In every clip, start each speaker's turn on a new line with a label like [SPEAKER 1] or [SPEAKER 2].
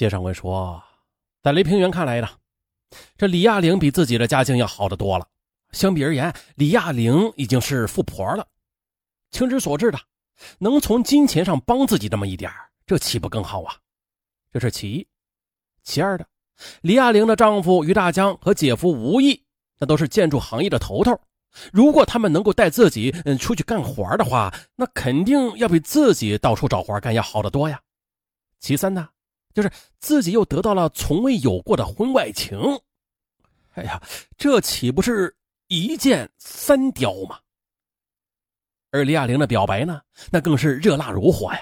[SPEAKER 1] 接上文说，在雷平原看来呢，这李亚玲比自己的家境要好得多了。相比而言，李亚玲已经是富婆了。情之所至的，能从金钱上帮自己这么一点这岂不更好啊？这是其一。其二的，李亚玲的丈夫于大江和姐夫吴毅，那都是建筑行业的头头。如果他们能够带自己嗯出去干活的话，那肯定要比自己到处找活干要好得多呀。其三呢，就是自己又得到了从未有过的婚外情。哎呀，这岂不是一箭三雕吗？而李亚玲的表白呢，那更是热辣如火呀。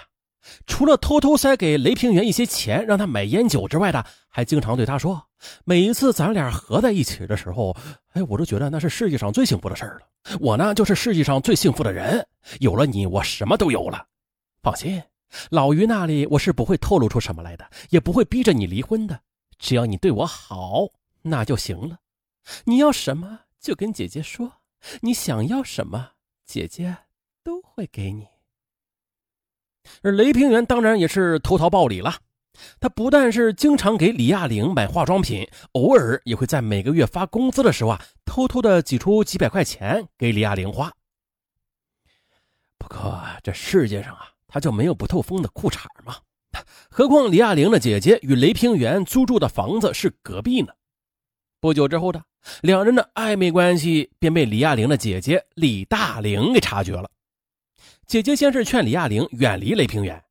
[SPEAKER 1] 除了偷偷塞给雷平原一些钱让他买烟酒之外的，还经常对他说：“每一次咱俩合在一起的时候，哎，我都觉得那是世界上最幸福的事了。我呢，就是世界上最幸福的人。有了你，我什么都有了。放心。”老于那里，我是不会透露出什么来的，也不会逼着你离婚的。只要你对我好，那就行了。你要什么就跟姐姐说，你想要什么，姐姐都会给你。而雷平原当然也是投桃报李了，他不但是经常给李亚玲买化妆品，偶尔也会在每个月发工资的时候啊，偷偷的挤出几百块钱给李亚玲花。不过这世界上啊。他就没有不透风的裤衩吗？何况李亚玲的姐姐与雷平原租住的房子是隔壁呢。不久之后的两人的暧昧关系便被李亚玲的姐姐李大玲给察觉了。姐姐先是劝李亚玲远离雷平原，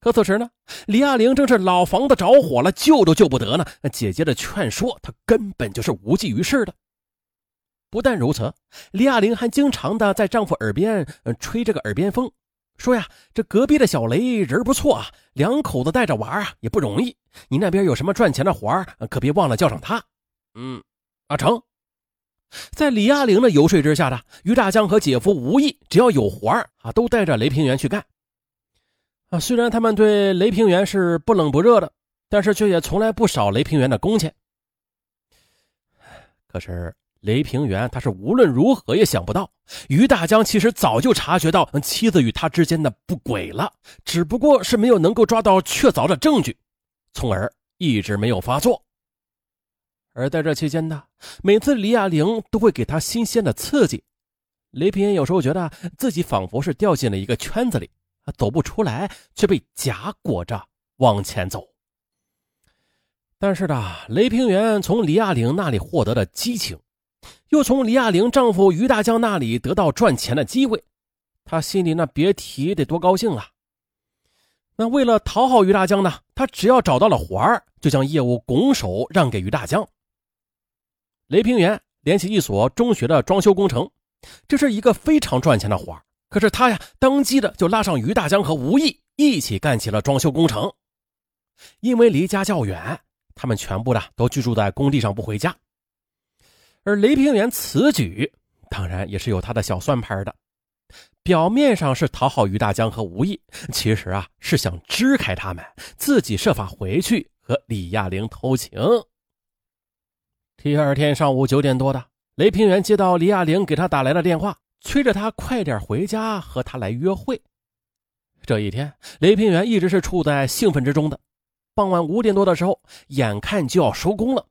[SPEAKER 1] 可此时呢，李亚玲正是老房子着火了，救都救不得呢。姐姐的劝说，她根本就是无济于事的。不但如此，李亚玲还经常的在丈夫耳边吹这个耳边风。说呀，这隔壁的小雷人不错啊，两口子带着娃啊也不容易。你那边有什么赚钱的活可别忘了叫上他。嗯，阿成，在李亚玲的游说之下的于大江和姐夫吴毅，只要有活啊，都带着雷平原去干。啊，虽然他们对雷平原是不冷不热的，但是却也从来不少雷平原的工钱。可是。雷平原，他是无论如何也想不到，于大江其实早就察觉到妻子与他之间的不轨了，只不过是没有能够抓到确凿的证据，从而一直没有发作。而在这期间呢，每次李亚玲都会给他新鲜的刺激，雷平原有时候觉得自己仿佛是掉进了一个圈子里，走不出来，却被夹裹着往前走。但是呢，雷平原从李亚玲那里获得的激情。又从李亚玲丈夫于大江那里得到赚钱的机会，她心里那别提得多高兴了！那为了讨好于大江呢，她只要找到了活儿，就将业务拱手让给于大江。雷平原联系一所中学的装修工程，这是一个非常赚钱的活儿。可是他呀，当机的就拉上于大江和吴毅一起干起了装修工程。因为离家较远，他们全部的都居住在工地上不回家。而雷平原此举，当然也是有他的小算盘的。表面上是讨好于大江和吴毅，其实啊是想支开他们，自己设法回去和李亚玲偷情。第二天上午九点多的，雷平原接到李亚玲给他打来的电话，催着他快点回家和他来约会。这一天，雷平原一直是处在兴奋之中的。傍晚五点多的时候，眼看就要收工了，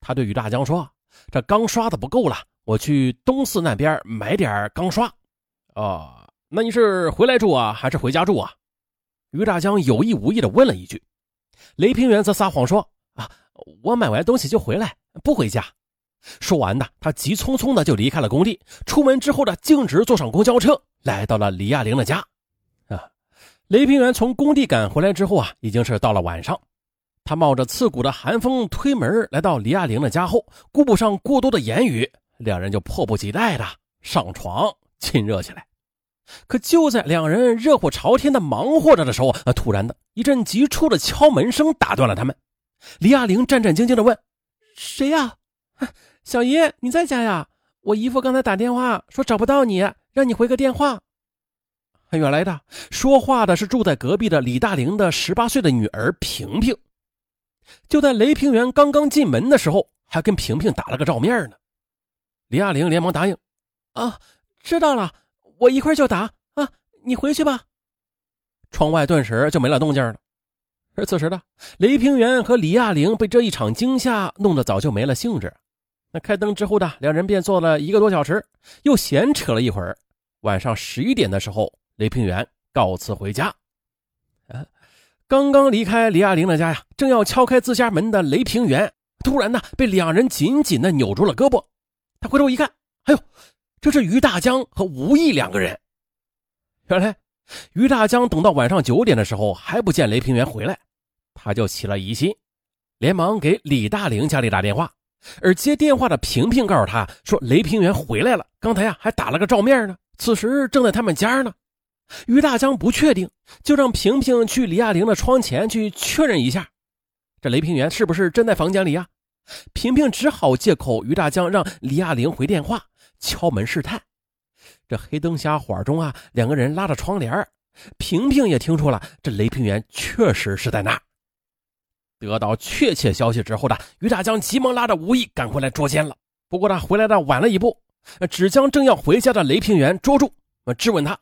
[SPEAKER 1] 他对于大江说。这钢刷子不够了，我去东四那边买点钢刷。哦，那你是回来住啊，还是回家住啊？于大江有意无意的问了一句。雷平原则撒谎说：“啊，我买完东西就回来，不回家。”说完呢，他急匆匆的就离开了工地。出门之后呢，径直坐上公交车，来到了李亚玲的家。啊，雷平原从工地赶回来之后啊，已经是到了晚上。他冒着刺骨的寒风推门来到李亚玲的家后，顾不上过多的言语，两人就迫不及待的上床亲热起来。可就在两人热火朝天的忙活着的时候，突然的一阵急促的敲门声打断了他们。李亚玲战战兢兢的问：“谁呀？小姨，你在家呀？我姨夫刚才打电话说找不到你，让你回个电话。”原来的说话的是住在隔壁的李大玲的十八岁的女儿萍萍。就在雷平原刚刚进门的时候，还跟萍萍打了个照面呢。李亚玲连忙答应：“啊，知道了，我一会儿就打啊，你回去吧。”窗外顿时就没了动静了。而此时的，雷平原和李亚玲被这一场惊吓弄得早就没了兴致。那开灯之后呢，两人便坐了一个多小时，又闲扯了一会儿。晚上十一点的时候，雷平原告辞回家。啊，刚刚离开李亚玲的家呀，正要敲开自家门的雷平原，突然呢，被两人紧紧的扭住了胳膊。他回头一看，哎呦，这是于大江和吴毅两个人。原来，于大江等到晚上九点的时候还不见雷平原回来，他就起了疑心，连忙给李大玲家里打电话。而接电话的萍萍告诉他说：“雷平原回来了，刚才呀还打了个照面呢，此时正在他们家呢。”于大江不确定，就让萍萍去李亚玲的窗前去确认一下，这雷平原是不是真在房间里呀？萍萍只好借口于大江让李亚玲回电话，敲门试探。这黑灯瞎火中啊，两个人拉着窗帘，萍萍也听出了这雷平原确实是在那儿。得到确切消息之后的于大江急忙拉着吴毅赶回来捉奸了。不过他回来的晚了一步，只将正要回家的雷平原捉住，质问他：“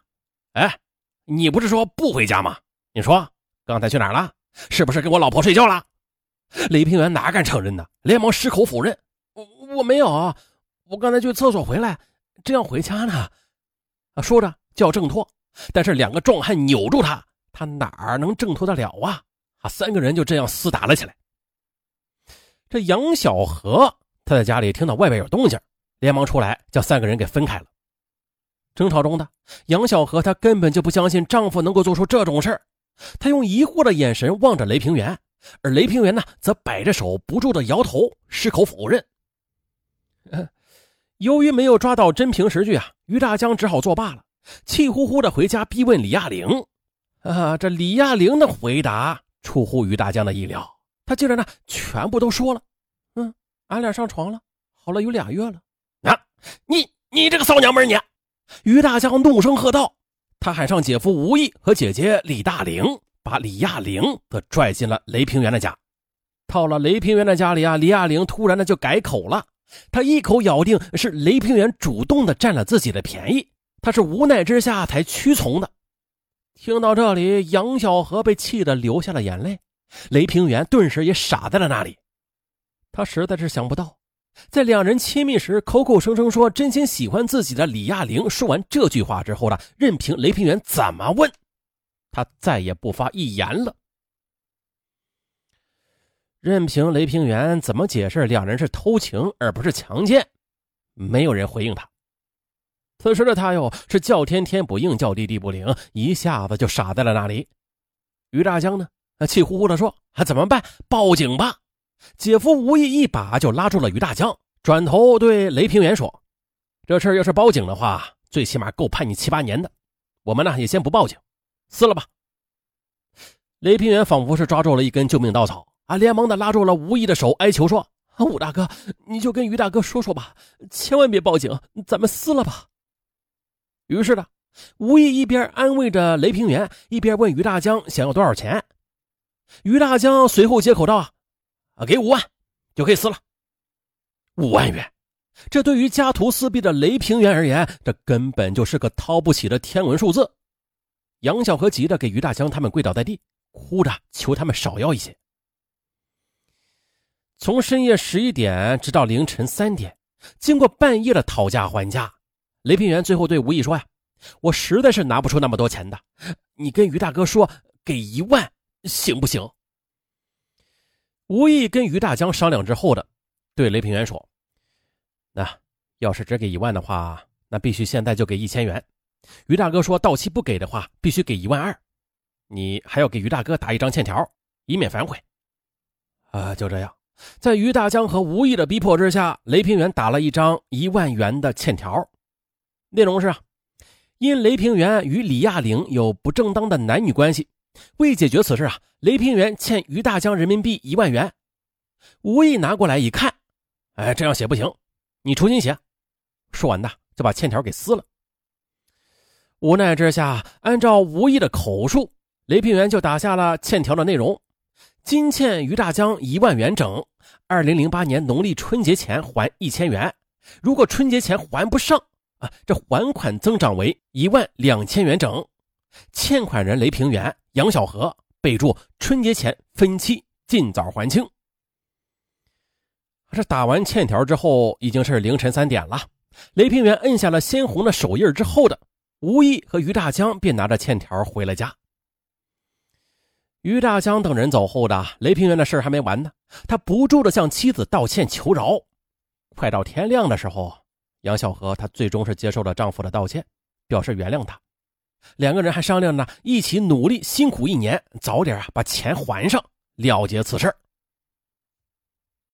[SPEAKER 1] 哎，你不是说不回家吗？你说刚才去哪儿了？是不是跟我老婆睡觉了？”雷平原哪敢承认呢？连忙矢口否认：“我我没有，我刚才去厕所回来，正要回家呢。”啊，说着就要挣脱，但是两个壮汉扭住他，他哪儿能挣脱得了啊？啊，三个人就这样厮打了起来。这杨小河他在家里听到外边有动静，连忙出来将三个人给分开了。争吵中的杨小荷，她根本就不相信丈夫能够做出这种事儿，她用疑惑的眼神望着雷平原，而雷平原呢，则摆着手不住的摇头，矢口否认。由于没有抓到真凭实据啊，于大江只好作罢了，气呼呼的回家逼问李亚玲。啊，这李亚玲的回答。出乎于大江的意料，他竟然呢全部都说了。嗯，俺俩上床了，好了有俩月了。啊，你你这个骚娘们你！于大江怒声喝道，他喊上姐夫吴毅和姐姐李大玲，把李亚玲则拽进了雷平原的家。到了雷平原的家里啊，李亚玲突然的就改口了，他一口咬定是雷平原主动的占了自己的便宜，他是无奈之下才屈从的。听到这里，杨小河被气得流下了眼泪，雷平原顿时也傻在了那里。他实在是想不到，在两人亲密时口口声声说真心喜欢自己的李亚玲，说完这句话之后呢，任凭雷平原怎么问，他再也不发一言了。任凭雷平原怎么解释两人是偷情而不是强奸，没有人回应他。此时的他哟，是叫天天不应，叫地地不灵，一下子就傻在了那里。于大江呢，气呼呼地说：“怎么办？报警吧！”姐夫吴意一把就拉住了于大江，转头对雷平原说：“这事要是报警的话，最起码够判你七八年的。我们呢，也先不报警，撕了吧。”雷平原仿佛是抓住了一根救命稻草啊，连忙的拉住了吴意的手，哀求说：“啊武大哥，你就跟于大哥说说吧，千万别报警，咱们撕了吧。”于是呢，吴毅一边安慰着雷平原，一边问于大江想要多少钱。于大江随后接口道：“给五万就可以撕了。五万元，这对于家徒四壁的雷平原而言，这根本就是个掏不起的天文数字。”杨小河急得给于大江他们跪倒在地，哭着求他们少要一些。从深夜十一点直到凌晨三点，经过半夜的讨价还价。雷平原最后对吴毅说：“呀，我实在是拿不出那么多钱的，你跟于大哥说给一万行不行？”吴毅跟于大江商量之后的，对雷平原说：“那要是只给一万的话，那必须现在就给一千元。于大哥说到期不给的话，必须给一万二。你还要给于大哥打一张欠条，以免反悔。”啊，就这样，在于大江和吴毅的逼迫之下，雷平原打了一张一万元的欠条。内容是，因雷平原与李亚玲有不正当的男女关系，为解决此事啊，雷平原欠于大江人民币一万元。吴毅拿过来一看，哎，这样写不行，你重新写。说完呢，就把欠条给撕了。无奈之下，按照吴毅的口述，雷平原就打下了欠条的内容：今欠于大江一万元整，二零零八年农历春节前还一千元，如果春节前还不上。啊，这还款增长为一万两千元整，欠款人雷平原、杨小河备注春节前分期尽早还清。这打完欠条之后，已经是凌晨三点了。雷平原摁下了鲜红的手印之后的吴毅和于大江便拿着欠条回了家。于大江等人走后的雷平原的事还没完呢，他不住的向妻子道歉求饶。快到天亮的时候，杨小河她最终是接受了丈夫的道歉，表示原谅他。两个人还商量呢，一起努力辛苦一年，早点啊把钱还上，了结此事。